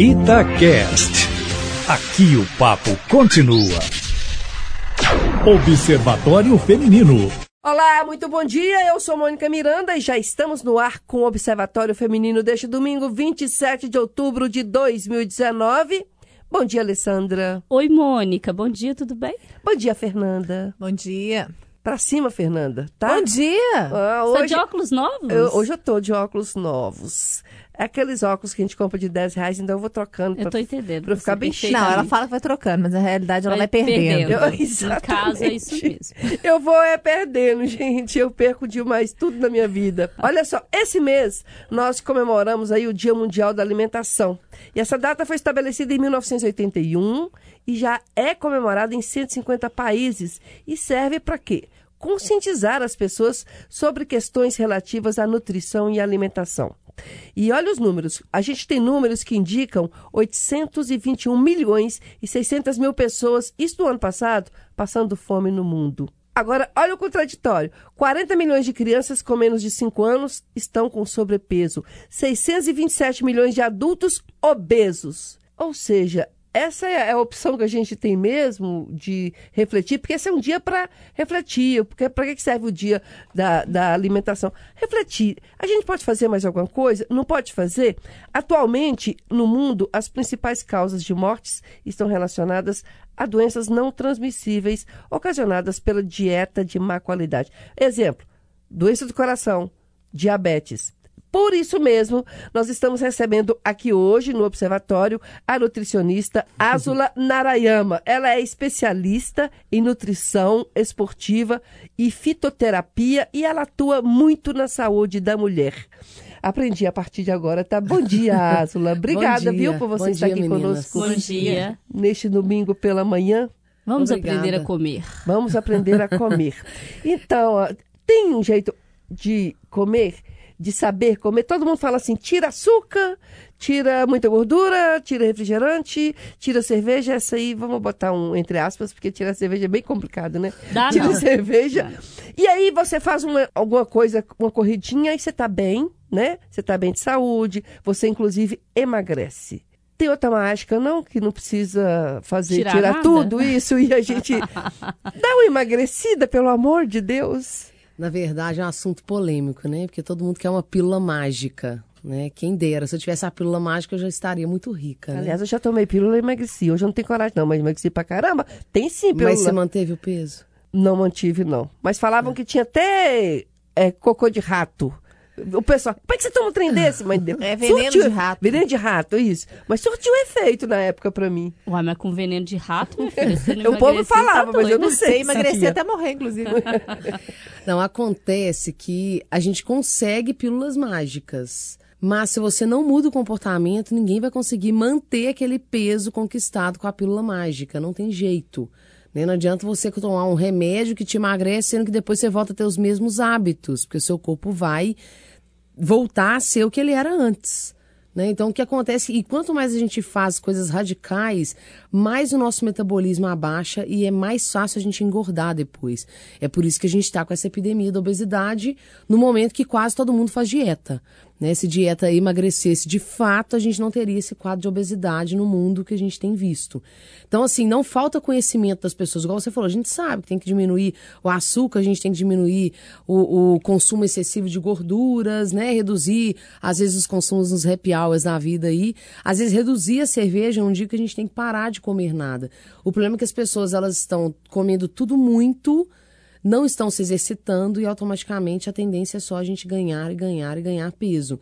Itacast. Aqui o papo continua. Observatório Feminino. Olá, muito bom dia. Eu sou Mônica Miranda e já estamos no ar com o Observatório Feminino deste domingo, 27 de outubro de 2019. Bom dia, Alessandra. Oi, Mônica. Bom dia, tudo bem? Bom dia, Fernanda. Bom dia. Pra cima, Fernanda, tá? Bom dia. Ah, Você tá hoje, de óculos novos? eu, hoje eu tô de óculos novos. É aqueles óculos que a gente compra de 10 reais, então eu vou trocando. Eu pra- tô entendendo. pra eu ficar bem perfeitamente. Não, ela fala que vai trocando, mas na realidade ela vai, perdendo. Eu- No caso, é isso mesmo. Eu vou é perdendo, gente. Eu perco demais tudo na minha vida. Olha só, esse mês nós comemoramos aí o Dia Mundial da Alimentação. E essa data foi estabelecida em 1981 e já é comemorada em 150 países. E serve para quê? Conscientizar as pessoas sobre questões relativas à nutrição e alimentação. E olha os números. A gente tem números que indicam 821 milhões e 600 mil pessoas, isso no ano passado, passando fome no mundo. Agora, olha o contraditório. 40 milhões de crianças com menos de 5 anos estão com sobrepeso. 627 milhões de adultos obesos. Ou seja, essa é a opção que a gente tem mesmo de refletir, porque esse é um dia para refletir. Porque para que serve o dia da, da alimentação? Refletir. A gente pode fazer mais alguma coisa? Não pode fazer? Atualmente, no mundo, as principais causas de mortes estão relacionadas a doenças não transmissíveis ocasionadas pela dieta de má qualidade. Exemplo: doença do coração, diabetes. Por isso mesmo, nós estamos recebendo aqui hoje no Observatório a nutricionista Azula Narayama. Ela é especialista em nutrição esportiva e fitoterapia e ela atua muito na saúde da mulher. Aprendi a partir de agora, tá? Bom dia, Azula. Obrigada, dia. viu, por você Bom estar dia, aqui meninas. conosco Bom dia. neste domingo pela manhã. Vamos Obrigada. aprender a comer. Vamos aprender a comer. Então, ó, tem um jeito de comer, de saber comer. Todo mundo fala assim: tira açúcar, tira muita gordura, tira refrigerante, tira cerveja. Essa aí, vamos botar um entre aspas, porque tirar cerveja é bem complicado, né? Dá tira não. cerveja. E aí você faz uma, alguma coisa, uma corridinha, e você tá bem, né? Você tá bem de saúde, você inclusive emagrece. Tem outra mágica, não? Que não precisa fazer, Tirar tirar, tudo isso e a gente dá uma emagrecida, pelo amor de Deus. Na verdade, é um assunto polêmico, né? Porque todo mundo quer uma pílula mágica, né? Quem dera. Se eu tivesse a pílula mágica, eu já estaria muito rica, né? Aliás, eu já tomei pílula e emagreci. Hoje eu não tenho coragem, não, mas emagreci pra caramba. Tem sim pílula. Mas você manteve o peso? Não mantive, não. Mas falavam que tinha até é, cocô de rato. O pessoal, como é que você toma um trem desse, mãe de Deus? É veneno de rato. Veneno de rato, isso. Mas surtiu efeito na época pra mim. Uai, mas com veneno de rato, minha filha, você não O povo emagreceu, falava, tá mas eu não sei. Você emagrecer sabia. até morrer, inclusive. Não, acontece que a gente consegue pílulas mágicas. Mas se você não muda o comportamento, ninguém vai conseguir manter aquele peso conquistado com a pílula mágica. Não tem jeito. né? Não adianta você tomar um remédio que te emagrece, sendo que depois você volta a ter os mesmos hábitos, porque o seu corpo vai voltar a ser o que ele era antes. Né? Então, o que acontece? E quanto mais a gente faz coisas radicais, mais o nosso metabolismo abaixa e é mais fácil a gente engordar depois. É por isso que a gente está com essa epidemia da obesidade no momento que quase todo mundo faz dieta. Né? Se dieta emagrecesse de fato, a gente não teria esse quadro de obesidade no mundo que a gente tem visto. Então, assim, não falta conhecimento das pessoas. Igual você falou, a gente sabe que tem que diminuir o açúcar, a gente tem que diminuir o, o consumo excessivo de gorduras, né? Reduzir, às vezes, os consumos nos happy hours da vida aí. Às vezes, reduzir a cerveja num dia que a gente tem que parar de comer nada. O problema é que as pessoas, elas estão comendo tudo muito não estão se exercitando e automaticamente a tendência é só a gente ganhar e ganhar e ganhar peso.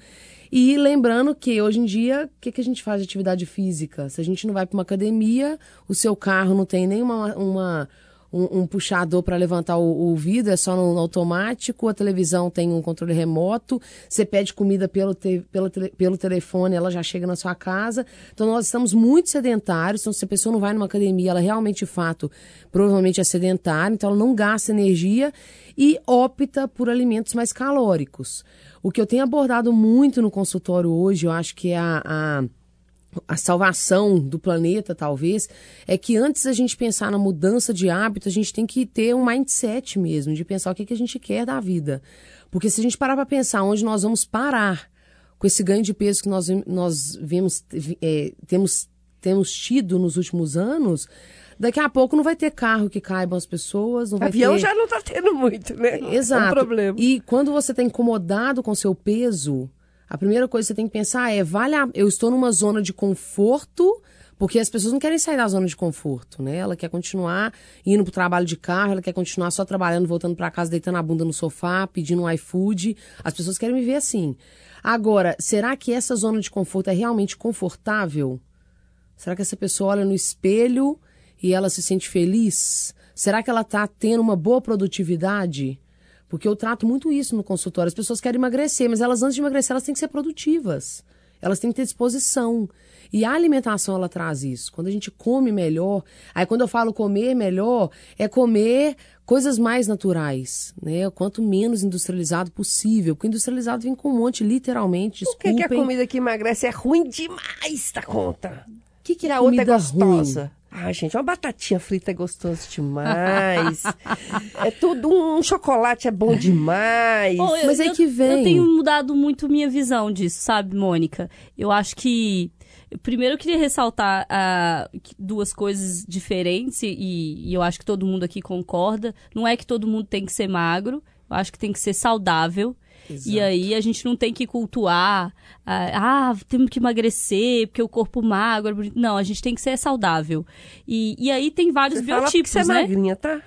E lembrando que hoje em dia, o que, que a gente faz de atividade física? Se a gente não vai para uma academia, o seu carro não tem nenhuma uma, um, um puxador para levantar o, o vidro, é só no, no automático, a televisão tem um controle remoto, você pede comida pelo, te, pelo, pelo telefone, ela já chega na sua casa. Então nós estamos muito sedentários, então se a pessoa não vai numa academia, ela realmente, de fato, provavelmente é sedentária, então ela não gasta energia e opta por alimentos mais calóricos. O que eu tenho abordado muito no consultório hoje, eu acho que é a- a a salvação do planeta, talvez, é que antes da gente pensar na mudança de hábito, a gente tem que ter um mindset mesmo, de pensar o que, que a gente quer da vida. Porque se a gente parar para pensar onde nós vamos parar com esse ganho de peso que nós, nós vemos, é, temos, temos tido nos últimos anos, daqui a pouco não vai ter carro que caibam as pessoas, não vai Avião ter... já não está tendo muito, né? Exato. É um problema. E quando você está incomodado com seu peso, a primeira coisa que você tem que pensar é, vale a... eu estou numa zona de conforto, porque as pessoas não querem sair da zona de conforto, né? Ela quer continuar indo pro trabalho de carro, ela quer continuar só trabalhando, voltando para casa, deitando a bunda no sofá, pedindo um iFood. As pessoas querem me ver assim. Agora, será que essa zona de conforto é realmente confortável? Será que essa pessoa olha no espelho e ela se sente feliz? Será que ela está tendo uma boa produtividade? Porque eu trato muito isso no consultório. As pessoas querem emagrecer, mas elas antes de emagrecer, elas têm que ser produtivas. Elas têm que ter disposição. E a alimentação, ela traz isso. Quando a gente come melhor, aí quando eu falo comer melhor, é comer coisas mais naturais, né? Quanto menos industrializado possível. Porque industrializado vem com um monte, literalmente, Por que, desculpem. que a comida que emagrece é ruim demais da conta? O que, que é a outra é gostosa. ruim? Ah, gente, uma batatinha frita é gostoso demais. é tudo, um chocolate é bom demais. Bom, eu- Mas aí eu- que vem. Eu tenho mudado muito minha visão disso, sabe, Mônica? Eu acho que. Primeiro eu queria ressaltar que- duas coisas diferentes, e, e eu acho que todo mundo aqui concorda. Não é que todo mundo tem que ser magro, eu acho que tem que ser saudável. E aí a gente não tem que cultuar, ah, ah, temos que emagrecer, porque o corpo magro. é. Não, a gente tem que ser saudável. E, e aí tem vários Você fala biotipos, você é né? magrinha, tá?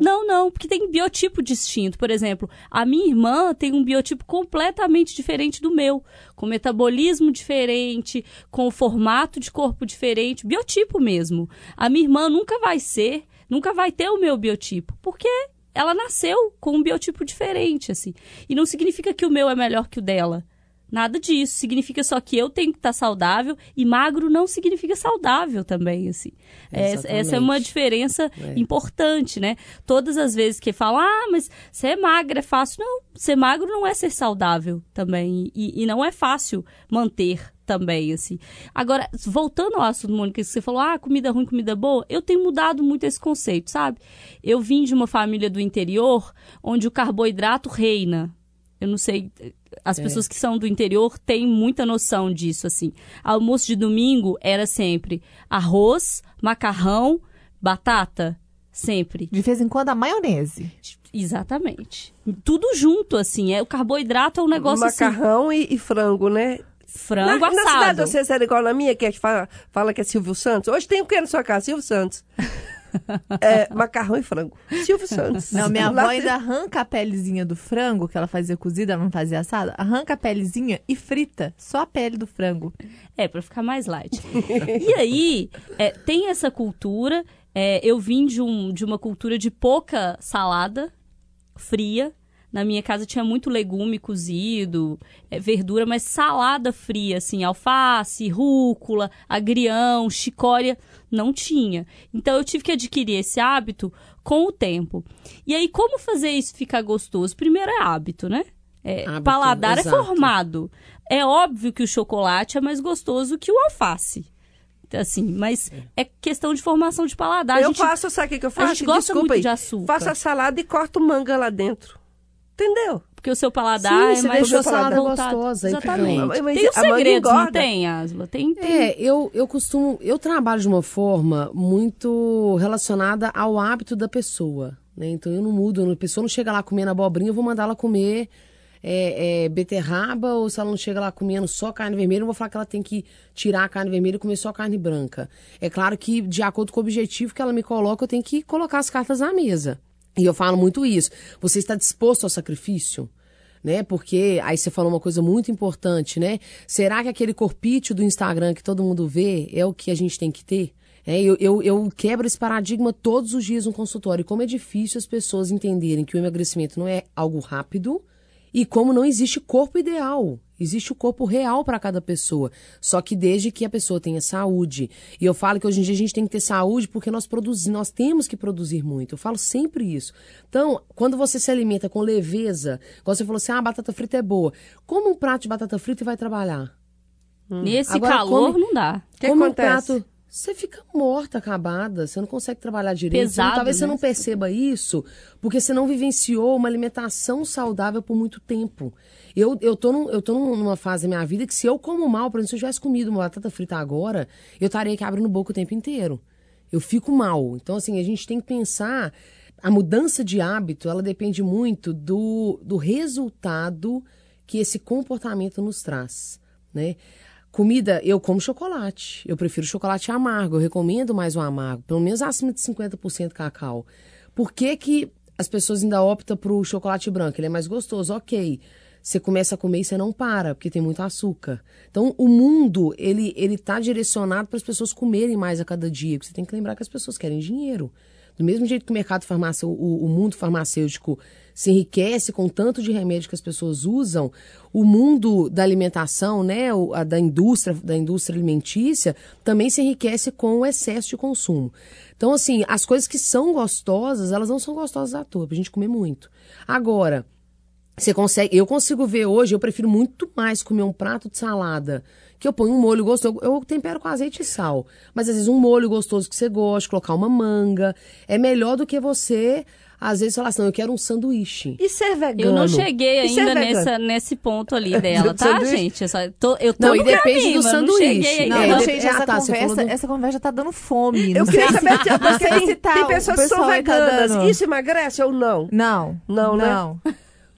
Não, não, porque tem biotipo distinto. Por exemplo, a minha irmã tem um biotipo completamente diferente do meu, com metabolismo diferente, com formato de corpo diferente, biotipo mesmo. A minha irmã nunca vai ser, nunca vai ter o meu biotipo, porque ela nasceu com um biotipo diferente, assim. E não significa que o meu é melhor que o dela. Nada disso. Significa só que eu tenho que estar saudável e magro não significa saudável também, assim. Essa, essa é uma diferença importante, né? Todas as vezes que falam, ah, mas ser magra é fácil. Não, ser magro não é ser saudável também. E, e não é fácil manter também, assim. Agora, voltando ao assunto, Mônica, que você falou, ah, comida ruim, comida boa, eu tenho mudado muito esse conceito, sabe? Eu vim de uma família do interior onde o carboidrato reina. Eu não sei, as pessoas que são do interior têm muita noção disso, assim. Almoço de domingo era sempre arroz, macarrão, batata, sempre. De vez em quando a maionese. Exatamente. Tudo junto, assim. É, o carboidrato é um negócio assim. Macarrão e, e frango, né? Frango na, na cidade assado. de vocês era igual na minha, que é que fala, fala que é Silvio Santos. Hoje tem o que na sua casa? Silvio Santos. É, macarrão e frango. Silvio Santos. Não, minha avó ainda arranca a pelezinha do frango, que ela fazia cozida, ela não fazia assada. Arranca a pelezinha e frita só a pele do frango. É, pra ficar mais light. e aí, é, tem essa cultura. é, eu vim de, um, de uma cultura de pouca salada fria. Na minha casa tinha muito legume cozido, é, verdura, mas salada fria, assim, alface, rúcula, agrião, chicória, não tinha. Então eu tive que adquirir esse hábito com o tempo. E aí, como fazer isso ficar gostoso? Primeiro é hábito, né? É, Hábito, paladar exato. é formado. É óbvio que o chocolate é mais gostoso que o alface. Assim, mas é questão de formação de paladar. A Eu gente- faço, sabe o que, eu faço? gente gosta Desculpa muito aí. de açúcar. Faço a salada e corto manga lá dentro. Entendeu? Porque o seu paladar Sim, é você mais deixou a salada voltado. gostosa, Exatamente. Mas tem manga segredos, não tem, Asla? Tem, tem. É, eu, eu costumo. Eu trabalho de uma forma muito relacionada ao hábito da pessoa. Né? Então eu não mudo. A pessoa não chega lá comendo abobrinha, eu vou mandar ela comer é, é, beterraba, ou se ela não chega lá comendo só carne vermelha, eu vou falar que ela tem que tirar a carne vermelha e comer só carne branca. É claro que, de acordo com o objetivo que ela me coloca, eu tenho que colocar as cartas na mesa. E eu falo muito isso. Você está disposto ao sacrifício? né? Porque aí você falou uma coisa muito importante, né? Será que aquele corpício do Instagram que todo mundo vê é o que a gente tem que ter? É, eu, eu, eu quebro esse paradigma todos os dias no consultório. Como é difícil as pessoas entenderem que o emagrecimento não é algo rápido e como não existe corpo ideal. Existe o corpo real para cada pessoa. Só que desde que a pessoa tenha saúde. E eu falo que hoje em dia a gente tem que ter saúde porque nós produzimos, nós temos que produzir muito. Eu falo sempre isso. Então, quando você se alimenta com leveza, igual você falou assim, ah, a batata frita é boa. Como um prato de batata frita e vai trabalhar. Nesse Agora calor come- não dá. que Como um acontece? prato. Você fica morta, acabada, você não consegue trabalhar direito. Você não- Pesado, talvez você né? não perceba isso, porque você não vivenciou uma alimentação saudável por muito tempo. Eu, eu, tô, num- eu tô num- numa fase da minha vida que se eu como mal, por exemplo, se eu tivesse comido uma batata frita agora, eu estaria aqui abrindo boca o tempo inteiro. Eu fico mal. Então, assim, a gente tem que pensar. A mudança de hábito, ela depende muito do, do resultado que esse comportamento nos traz, né? Comida, eu como chocolate. Eu prefiro chocolate amargo. Eu recomendo mais o amargo, pelo menos acima de 50% cacau. Por que, que as pessoas ainda optam pro chocolate branco? Ele é mais gostoso, ok. Você começa a comer e você não para, porque tem muito açúcar. Então, o mundo, ele, ele tá direcionado para as pessoas comerem mais a cada dia. Você tem que lembrar que as pessoas querem dinheiro. Do mesmo jeito que o mercado farmacêutico, o, o mundo farmacêutico se enriquece com tanto de remédio que as pessoas usam, o mundo da alimentação, né, a da indústria, da indústria alimentícia, também se enriquece com o excesso de consumo. Então, assim, as coisas que são gostosas, elas não são gostosas à toa, pra gente comer muito. Agora, você consegue. Eu consigo ver hoje, eu prefiro muito mais comer um prato de salada. Que eu ponho um molho gostoso. Eu tempero com azeite e sal. Mas às vezes um molho gostoso que você gosta, colocar uma manga. É melhor do que você, às vezes, falar assim, não, eu quero um sanduíche. E ser vegano? Eu não cheguei E ser ainda nessa, nesse ponto ali dela, tá, sanduíche? gente? Eu, só tô, eu tô Não, e depende caminho, do não sanduíche. Não, É, gente, essa, ah, tá, você conversa, do- essa conversa tá dando fome. Eu Não queria sei saber, não tem, se tá- tem o pessoas que são tá veganas. dando- Isso emagrece ou não? Não. Não, né? Não.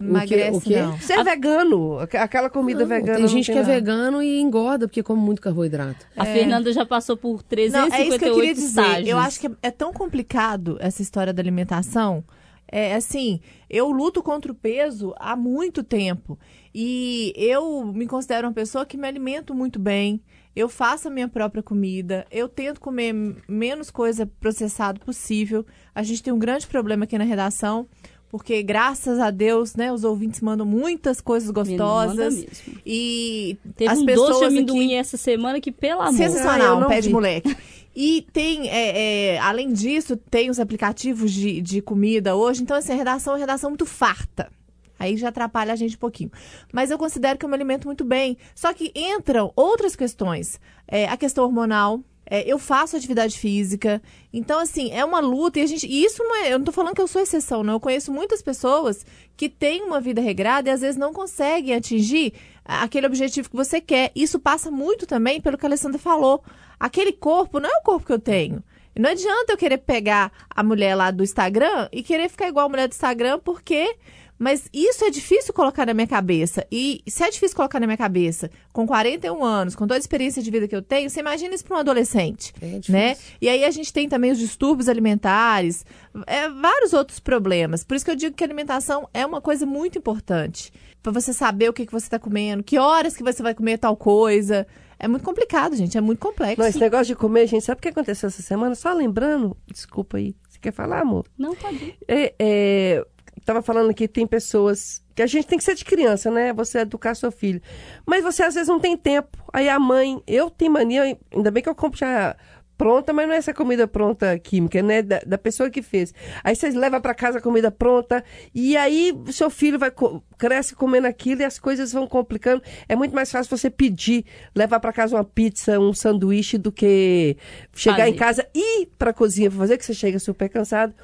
Emagrece, o quê? não. Ser vegano, aqu- aquela comida Não, vegana. tem não gente que é nada. vegano e engorda porque come muito carboidrato. A Fernanda já passou por Não, 358 é isso que eu queria dizer. estágios. Eu acho que é, é tão complicado essa história da alimentação. É assim, eu luto contra o peso há muito tempo. E eu me considero uma pessoa que me alimento muito bem. Eu faço a minha própria comida. Eu tento comer menos coisa processada possível. A gente tem um grande problema aqui na redação. Porque, graças a Deus, né, os ouvintes mandam muitas coisas manda gostosas. mesmo. E Teve as um pessoas doce de amendoim aqui... essa semana que, pelo amor. Eu Sensacional, um pé de moleque. E tem, é, é, além disso, tem os aplicativos de, de comida hoje. Então, assim, a redação é uma redação muito farta. Aí já atrapalha a gente um pouquinho. Mas eu considero que eu me alimento muito bem. Só que entram outras questões. É, a questão hormonal. É, eu faço atividade física. Então, assim, é uma luta. E, a gente, e isso não é. Eu não tô falando que eu sou exceção, não. Eu conheço muitas pessoas que têm uma vida regrada e às vezes não conseguem atingir aquele objetivo que você quer. Isso passa muito também pelo que a Alessandra falou. Aquele corpo não é o corpo que eu tenho. Não adianta eu querer pegar a mulher lá do Instagram e querer ficar igual a mulher do Instagram, porque. Mas isso é difícil colocar na minha cabeça. E se é difícil colocar na minha cabeça, com 41 anos, com toda a experiência de vida que eu tenho, você imagina isso para um adolescente. É difícil. né? E aí a gente tem também os distúrbios alimentares, é, vários outros problemas. Por isso que eu digo que a alimentação é uma coisa muito importante. Para você saber o que, que você está comendo, que horas que você vai comer tal coisa. É muito complicado, gente. É muito complexo. Não, esse negócio de comer, gente, sabe o que aconteceu essa semana? Só lembrando, desculpa aí. Você quer falar, amor? Não, pode. É, é, tava falando que tem pessoas que a gente tem que ser de criança, né? Você educar seu filho. Mas você às vezes não tem tempo. Aí a mãe, eu tenho mania, ainda bem que eu compro já pronta, mas não é essa comida pronta química, né? Da, da pessoa que fez. Aí vocês levam para casa a comida pronta e aí o seu filho vai cresce comendo aquilo e as coisas vão complicando. É muito mais fácil você pedir, levar para casa uma pizza, um sanduíche do que chegar em Fazer. casa e ir para cozinha fazer que você chega super cansado.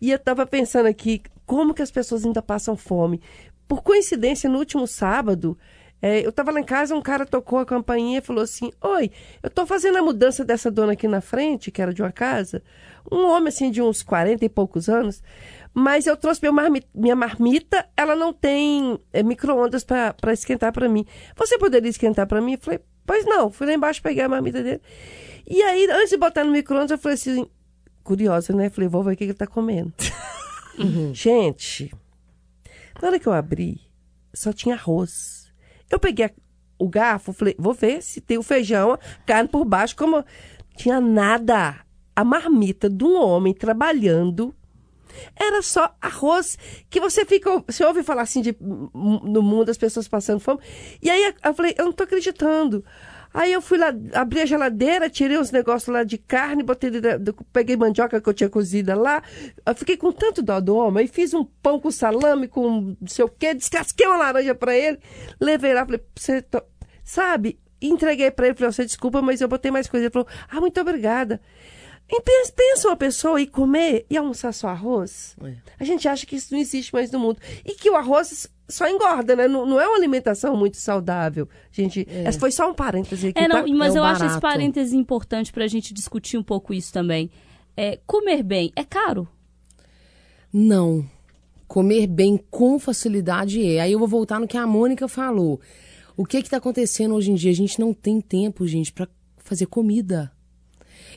E eu tava pensando aqui como que as pessoas ainda passam fome. Por coincidência, no último sábado, é, eu estava lá em casa, um cara tocou a campainha e falou assim: Oi, eu estou fazendo a mudança dessa dona aqui na frente, que era de uma casa, um homem assim de uns 40 e poucos anos, mas eu trouxe minha marmita, ela não tem é, micro-ondas para esquentar para mim. Você poderia esquentar para mim? Eu falei: Pois não, fui lá embaixo pegar a marmita dele. E aí, antes de botar no micro-ondas, eu falei assim: Curiosa, né? Falei: Vou ver o que ele está comendo. Gente, na hora que eu abri, só tinha arroz. Eu peguei a- o garfo, falei, vou ver se tem o feijão, carne por baixo, como tinha nada. A marmita de um homem trabalhando era só arroz que você fica, você ouve falar assim de no mundo as pessoas passando fome. E aí eu falei, eu não tô acreditando. Aí eu fui lá, abri a geladeira, tirei uns negócios lá de carne, botei, peguei mandioca que eu tinha cozida lá. Eu fiquei com tanto dó do homem, aí fiz um pão com salame, com não sei o quê, descasquei uma laranja pra ele, levei lá, falei, você to- sabe? entreguei para ele, falei, você desculpa, mas eu botei mais coisa. Ele falou, ah, muito obrigada. E pensa, pensa uma pessoa ir comer e almoçar só arroz. É. A gente acha que isso não existe mais no mundo. E que o arroz só engorda, né? Não, não é uma alimentação muito saudável. Gente, essa foi só um parêntese aqui. É, não, tá? mas É eu acho esse barato. parêntese importante pra gente discutir um pouco isso também. É, comer bem é caro? Não. Comer bem com facilidade é. Aí eu vou voltar no que a Mônica falou. O que que tá acontecendo hoje em dia? A gente não tem tempo, gente, pra fazer comida.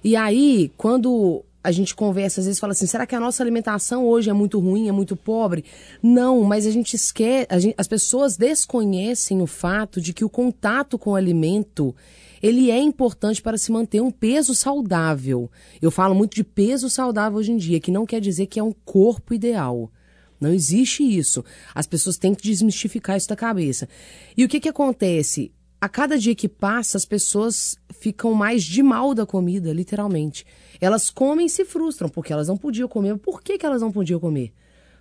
E aí, quando a gente conversa, às vezes fala assim, será que a nossa alimentação hoje é muito ruim, é muito pobre? Não, mas a gente esquece, as pessoas desconhecem o fato de que o contato com o alimento, ele é importante para se manter um peso saudável. Eu falo muito de peso saudável hoje em dia, que não quer dizer que é um corpo ideal. Não existe isso. As pessoas têm que desmistificar isso da cabeça. E o que que acontece? A cada dia que passa, as pessoas ficam mais de mal da comida, literalmente. Elas comem e se frustram, porque elas não podiam comer. Por que, que elas não podiam comer?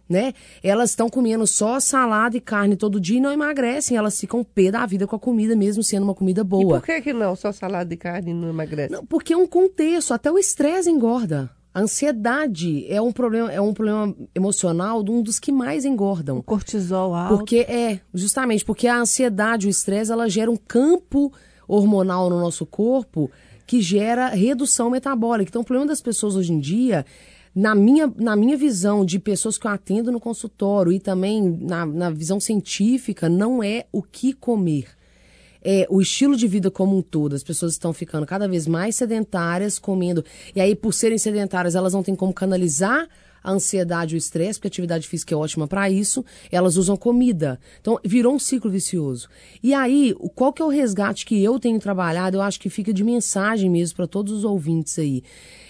Né? Elas estão comendo só salada e carne todo dia e não emagrecem. Elas ficam pé da vida com a comida, mesmo sendo uma comida E boa. por que que não? Só salada e carne não emagrece? Não, porque é um contexto, até o estresse engorda. A ansiedade é um problema, é um problema emocional de um dos que mais engordam. O cortisol alto. Porque é, justamente, porque a ansiedade, o estresse, ela gera um campo hormonal no nosso corpo que gera redução metabólica. Então, o problema das pessoas hoje em dia, na minha, na minha visão de pessoas que eu atendo no consultório e também na, na visão científica, não é o que comer é, o estilo de vida como um todo. As pessoas estão ficando cada vez mais sedentárias, comendo. E aí, por serem sedentárias, elas não têm como canalizar a ansiedade o estresse, porque a atividade física é ótima para isso. Elas usam comida. Então, virou um ciclo vicioso. E aí, qual que é o resgate que eu tenho trabalhado? Eu acho que fica de mensagem mesmo para todos os ouvintes aí.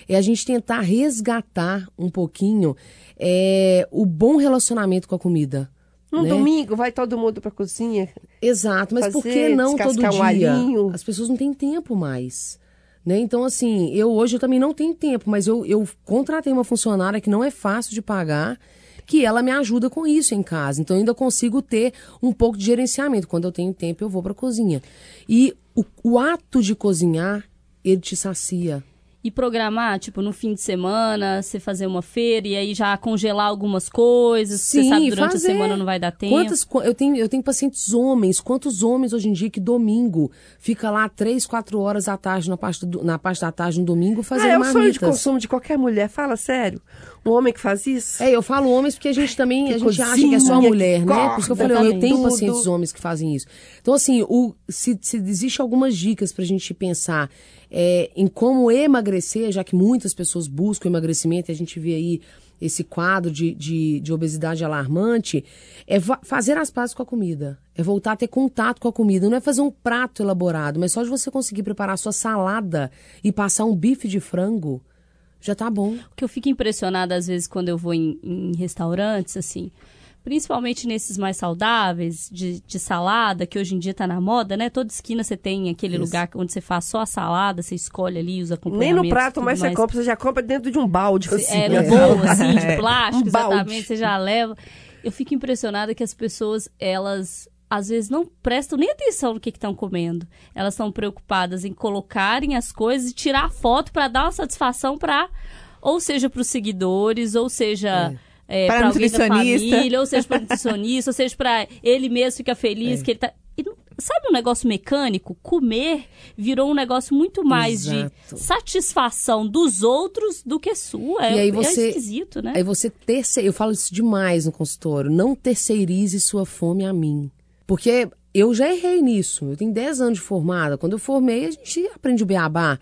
É a gente tentar resgatar um pouquinho é, o bom relacionamento com a comida. Num né? domingo vai todo mundo pra cozinha. Exato, mas por que fazer, não todo descascar um dia? alhinho. As pessoas não têm tempo mais. Né? Então, assim, eu hoje eu também não tenho tempo, mas eu, eu contratei uma funcionária que não é fácil de pagar, que ela me ajuda com isso em casa. Então, eu ainda consigo ter um pouco de gerenciamento. Quando eu tenho tempo, eu vou para cozinha. E o, o ato de cozinhar, ele te sacia. E programar, tipo, no fim de semana, você fazer uma feira e aí já congelar algumas coisas, você Sim, sabe durante fazer. a semana não vai dar tempo. Quantas, qu- eu, tenho, eu tenho pacientes homens. Quantos homens hoje em dia que domingo fica lá três, quatro horas da tarde, na parte, do- na parte da tarde, no domingo, Ah, fazendo é o sonho de marmitas? consumo de qualquer mulher. Fala sério. Um homem que faz isso? É, eu falo homens porque a gente também, Que a gente acha que é só cozinha, mulher, né? Por isso que eu falei, eu tenho tudo. pacientes homens que fazem isso. Então, assim, o, se, se existe algumas dicas pra gente pensar é, em como emagrecer, já que muitas pessoas buscam emagrecimento e a gente vê aí esse quadro de, de, de obesidade alarmante, é fazer as pazes com a comida. É voltar a ter contato com a comida. Não é fazer um prato elaborado, mas só de você conseguir preparar a sua salada e passar um bife de frango, já tá bom. O que eu fico impressionada às vezes quando eu vou em, em restaurantes, assim, principalmente nesses mais saudáveis, de, de salada, que hoje em dia tá na moda, né? Toda esquina você tem aquele Isso. lugar onde você faz só a salada, você escolhe ali os Nem acompanhamentos. no prato mais você compra, você já compra dentro de um balde. assim, É, né? no bolo, assim, de plástico, Um balde. exatamente, você já leva. Eu fico impressionada que as pessoas, elas às vezes não prestam nem atenção no que estão comendo. Elas estão preocupadas em colocarem as coisas e tirar foto para dar uma satisfação para, ou seja, para os seguidores, ou seja. É, Pra pra alguém da família, ou seja, para nutricionista, ou seja, para ele mesmo ficar feliz que ele tá. E sabe um negócio mecânico? Comer virou um negócio muito mais Exato. de satisfação dos outros do que sua. É, E aí é você- esquisito, né? Aí você terceir, eu falo isso demais no consultório, não terceirize sua fome a mim. Porque eu já errei nisso. Eu tenho 10 anos de formada. Quando eu formei, a gente aprende o beabá.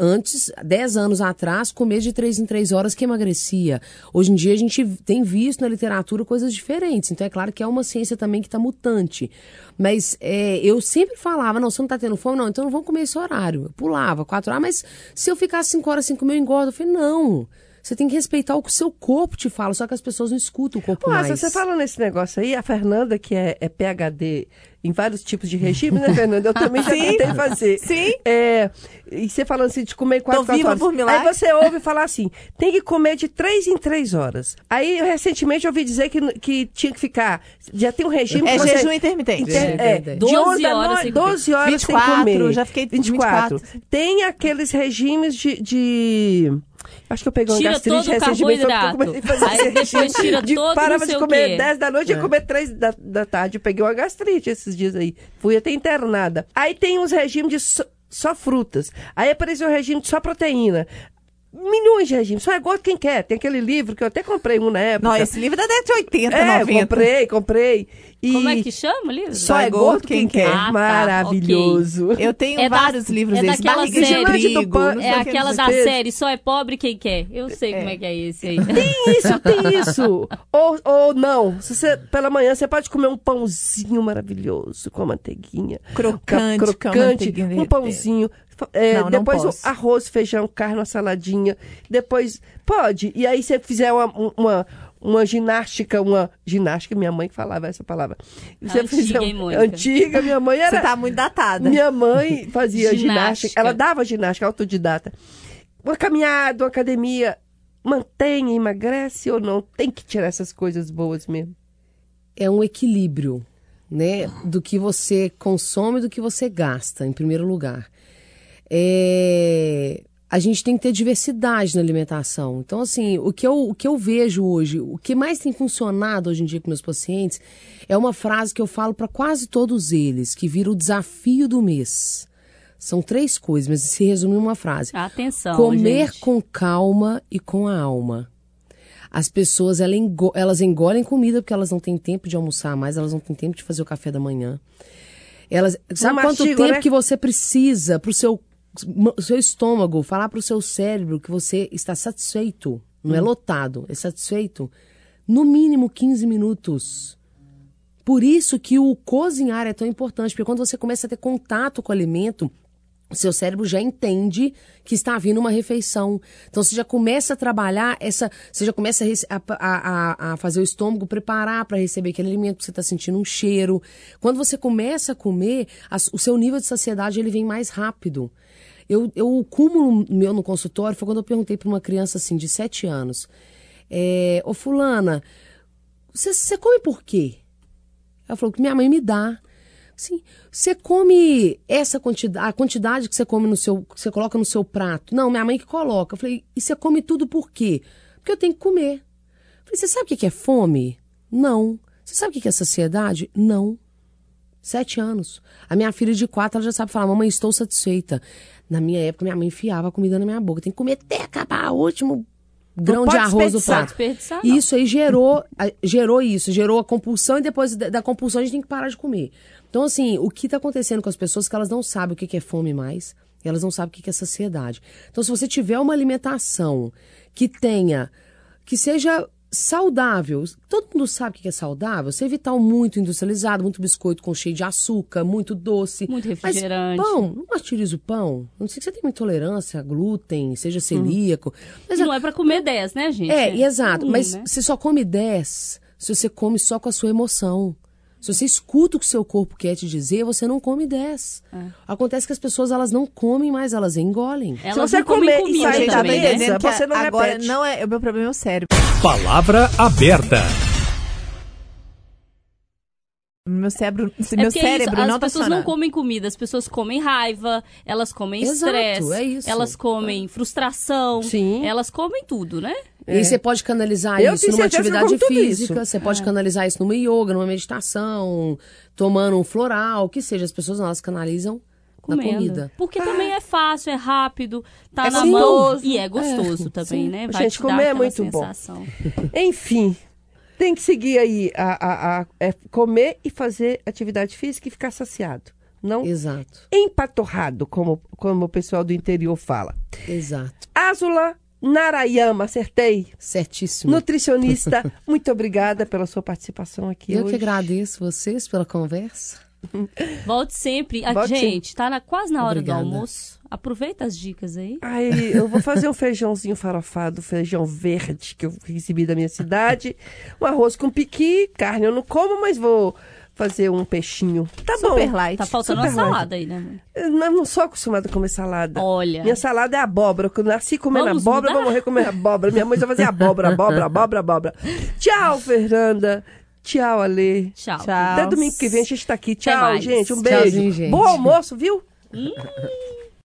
Antes, 10 anos atrás, comer de 3 em 3 horas que emagrecia. Hoje em dia, a gente tem visto na literatura coisas diferentes. Então, é claro que é uma ciência também que está mutante. Mas é, eu sempre falava, não, você não está tendo fome? Não, então não vamos comer esse horário. Eu pulava 4 horas, mas se eu ficar 5 horas sem comer, eu engordo. Eu falei, não. Você tem que respeitar o que o seu corpo te fala, só que as pessoas não escutam o corpo Nossa, mais. você fala nesse negócio aí, a Fernanda, que é, é PHD em vários tipos de regime, né, Fernanda? Eu também já tentei fazer. Sim. É, E você falando assim de comer quatro, Tô quatro viva horas. por milagre. Aí você ouve falar assim, tem que comer de três em três horas. Aí, recentemente, eu ouvi dizer que, que tinha que ficar... Já tem um regime... É que você- jejum intermitente. Inter- É, é, de 12 11 da horas comer. 12 horas 24, sem comer. já fiquei 24. 24. Tem aqueles regimes de... de- Acho que eu peguei uma Tira gastrite recentemente, carboidrato. comecei a fazer Aí esse depois regime tira de, todo Parava de comer quê. 10 da noite e ia comer 3 da, da tarde. Eu peguei uma gastrite esses dias aí. Fui até internada. Aí tem uns regimes de só, só frutas. Aí apareceu o regime de só proteína. Milhões de regimes. Só é igual quem quer. Tem aquele livro que eu até comprei um na época. Não, esse livro é da década de 80, é, 90. comprei, comprei. E Como é que chama o livro? Só é gordo quem quer. Ah, tá, Maravilhoso. Eu tenho É da- vários livros é desses. daquela Barriga série. trigo. do não É aquela não da série Só é pobre quem quer. Eu sei como é que é esse aí. Tem isso, tem isso. ou, ou não. Se você, pela manhã você pode comer um pãozinho maravilhoso com a manteiguinha. Crocante, com a crocante um pãozinho. É, Não, não depois o posso. arroz, feijão, carne, uma saladinha. Depois, pode. E aí você fizer uma, uma, uma ginástica, uma ginástica, minha mãe falava essa palavra. Você Antiga, um- Mônica? Antiga, minha mãe era... Você tá muito datada. Minha mãe fazia ginástica. Ginástica. Ela dava ginástica autodidata. Uma caminhada, uma academia. Mantém, emagrece ou não? Tem que tirar essas coisas boas mesmo. é um equilíbrio, né, do que você consome e do que você gasta, em primeiro lugar. É, a gente tem que ter diversidade na alimentação. Então, assim, o que, eu, o que eu vejo hoje, o que mais tem funcionado hoje em dia com meus pacientes, é uma frase que eu falo para quase todos eles, que vira o desafio do mês. São três coisas, mas se resume em uma frase. Atenção, Comer gente. com calma e com a alma. As pessoas, elas engolem comida porque elas não têm tempo de almoçar mais, elas não têm tempo de fazer o café da manhã. Elas, sabe quanto mastigo, tempo né? que você precisa pro seu, o seu estômago falar pro seu cérebro que você está satisfeito, não Hum. é lotado, é satisfeito? No mínimo 15 minutos. Por isso que o cozinhar é tão importante, porque quando você começa a ter contato com o alimento, o seu cérebro já entende que está vindo uma refeição. Então você já começa a trabalhar essa. Você já começa a, a, a- fazer o estômago preparar para receber aquele alimento, você está sentindo um cheiro. Quando você começa a comer, o seu nível de saciedade ele vem mais rápido. Eu, eu, o cúmulo meu no consultório foi quando eu perguntei para uma criança assim, de 7 anos: é, Ô Fulana, você come por quê? Ela falou que minha mãe me dá. Sim, você come essa quantidade, a quantidade que você come no seu, que você coloca no seu prato. Não, minha mãe que coloca. Eu falei, e você come tudo por quê? Porque eu tenho que comer. Eu falei, você sabe o que é fome? Não. Você sabe o que que é saciedade? Não. Sete anos. A minha filha de quatro, ela já sabe falar, mamãe, estou satisfeita. Na minha época, minha mãe enfiava a comida na minha boca. Tem que comer até acabar o último grão de arroz do desperdiçar. prato. Isso aí gerou, gerou isso, gerou a compulsão e depois da, compulsão a gente tem que parar de comer. Então, assim, o que está acontecendo com as pessoas é que elas não sabem o que é fome mais, e elas não sabem o que é saciedade. Então, se você tiver uma alimentação que tenha, que seja saudável, todo mundo sabe o que é saudável, você evitar o muito industrializado, muito biscoito com cheio de açúcar, muito doce. Muito Mas refrigerante. pão, não martiriza o pão. Não sei que você tem uma intolerância a glúten, seja celíaco. Mas Não é pra comer 10, né, gente? é, e exato. ruim, mas né? você só come 10 se você come só com a sua emoção. Se você escuta o que o seu corpo quer te dizer, você não come 10. É. Acontece que as pessoas elas não comem mais, elas engolem. Elas você não comem comer e comida sair da também, mesa, né? Que você não agora repete. não é. O meu problema é o cérebro. Palavra aberta. Meu cérebro, É meu porque cérebro isso, as não tá pessoas não funcionando. comem comida, as pessoas comem raiva, elas comem estresse, é elas comem frustração, Sim. elas comem tudo, né? E aí você pode canalizar Eu isso numa atividade física, você pode canalizar isso numa yoga, numa meditação, tomando um floral, o que seja. As pessoas elas canalizam na Comendo. comida. Porque também é fácil, é rápido, tá É na gostoso. mão e é gostoso também, sim. né? Vai Gente, te dar comer é muito bom. sensação. Enfim, tem que seguir aí a, a, a- é comer e fazer atividade física e ficar saciado. Não Exato, empatorrado, como, como o pessoal do interior fala. exato. Azula Narayama, acertei. Certíssimo. Nutricionista, muito obrigada pela sua participação aqui Eu hoje. que agradeço vocês pela conversa. Volte sempre. A Volte gente, tá na, quase na hora Obrigada. do almoço. Aproveita as dicas aí. Aí, eu vou fazer um feijãozinho farofado, feijão verde que eu recebi da minha cidade. Um arroz com piqui, carne eu não como, mas vou fazer um peixinho. Tá Super bom. Super light. Tá faltando Super uma salada aí, né? Eu não sou acostumada a comer salada. Olha. Minha salada é abóbora. Quando eu nasci comendo Vamos abóbora, mudar? vou morrer comendo abóbora. Minha mãe só fazia abóbora, abóbora, abóbora, abóbora. Tchau, Fernanda. Tchau, Ale. Tchau. Até domingo que vem a gente está aqui. Tchau, gente. Um beijo. Bom almoço, viu?